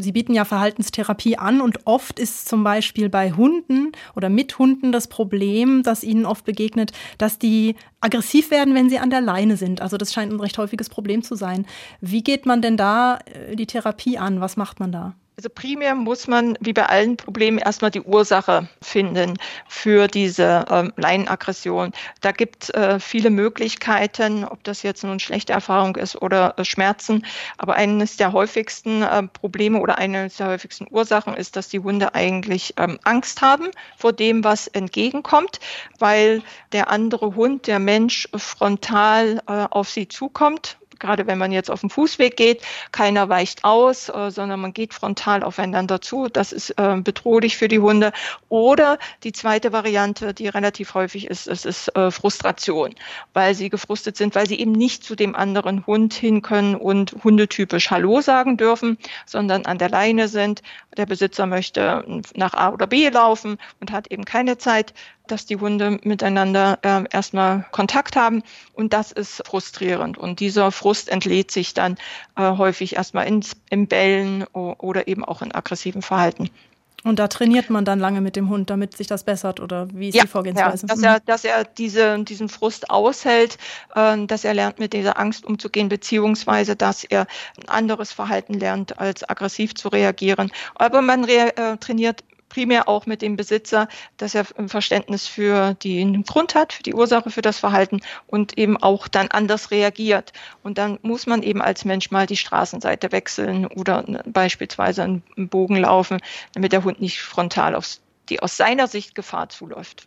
Sie bieten ja Verhaltenstherapie an und oft ist zum Beispiel bei Hunden oder mit Hunden das Problem, das ihnen oft begegnet, dass die aggressiv werden, wenn sie an der Leine sind. Also das scheint ein recht häufiges Problem zu sein. Wie geht man denn da äh, die Therapie an? Was macht man da? Also primär muss man, wie bei allen Problemen, erstmal die Ursache finden für diese ähm, Leinenaggression. Da gibt äh, viele Möglichkeiten, ob das jetzt nun schlechte Erfahrung ist oder äh, Schmerzen. Aber eines der häufigsten äh, Probleme oder eine der häufigsten Ursachen ist, dass die Hunde eigentlich ähm, Angst haben vor dem, was entgegenkommt, weil der andere Hund, der Mensch frontal äh, auf sie zukommt gerade wenn man jetzt auf dem Fußweg geht, keiner weicht aus, äh, sondern man geht frontal aufeinander zu. Das ist äh, bedrohlich für die Hunde. Oder die zweite Variante, die relativ häufig ist, es ist äh, Frustration, weil sie gefrustet sind, weil sie eben nicht zu dem anderen Hund hin können und hundetypisch Hallo sagen dürfen, sondern an der Leine sind. Der Besitzer möchte nach A oder B laufen und hat eben keine Zeit dass die Hunde miteinander äh, erstmal Kontakt haben und das ist frustrierend und dieser Frust entlädt sich dann äh, häufig erstmal ins, im Bellen oder eben auch in aggressiven Verhalten. Und da trainiert man dann lange mit dem Hund, damit sich das bessert oder wie ist ja, die Vorgehensweise? Ja, dass er, dass er diese, diesen Frust aushält, äh, dass er lernt, mit dieser Angst umzugehen, beziehungsweise dass er ein anderes Verhalten lernt, als aggressiv zu reagieren. Aber man re äh, trainiert primär auch mit dem Besitzer, dass er ein Verständnis für den Grund hat, für die Ursache für das Verhalten und eben auch dann anders reagiert. Und dann muss man eben als Mensch mal die Straßenseite wechseln oder beispielsweise einen Bogen laufen, damit der Hund nicht frontal auf die aus seiner Sicht Gefahr zuläuft.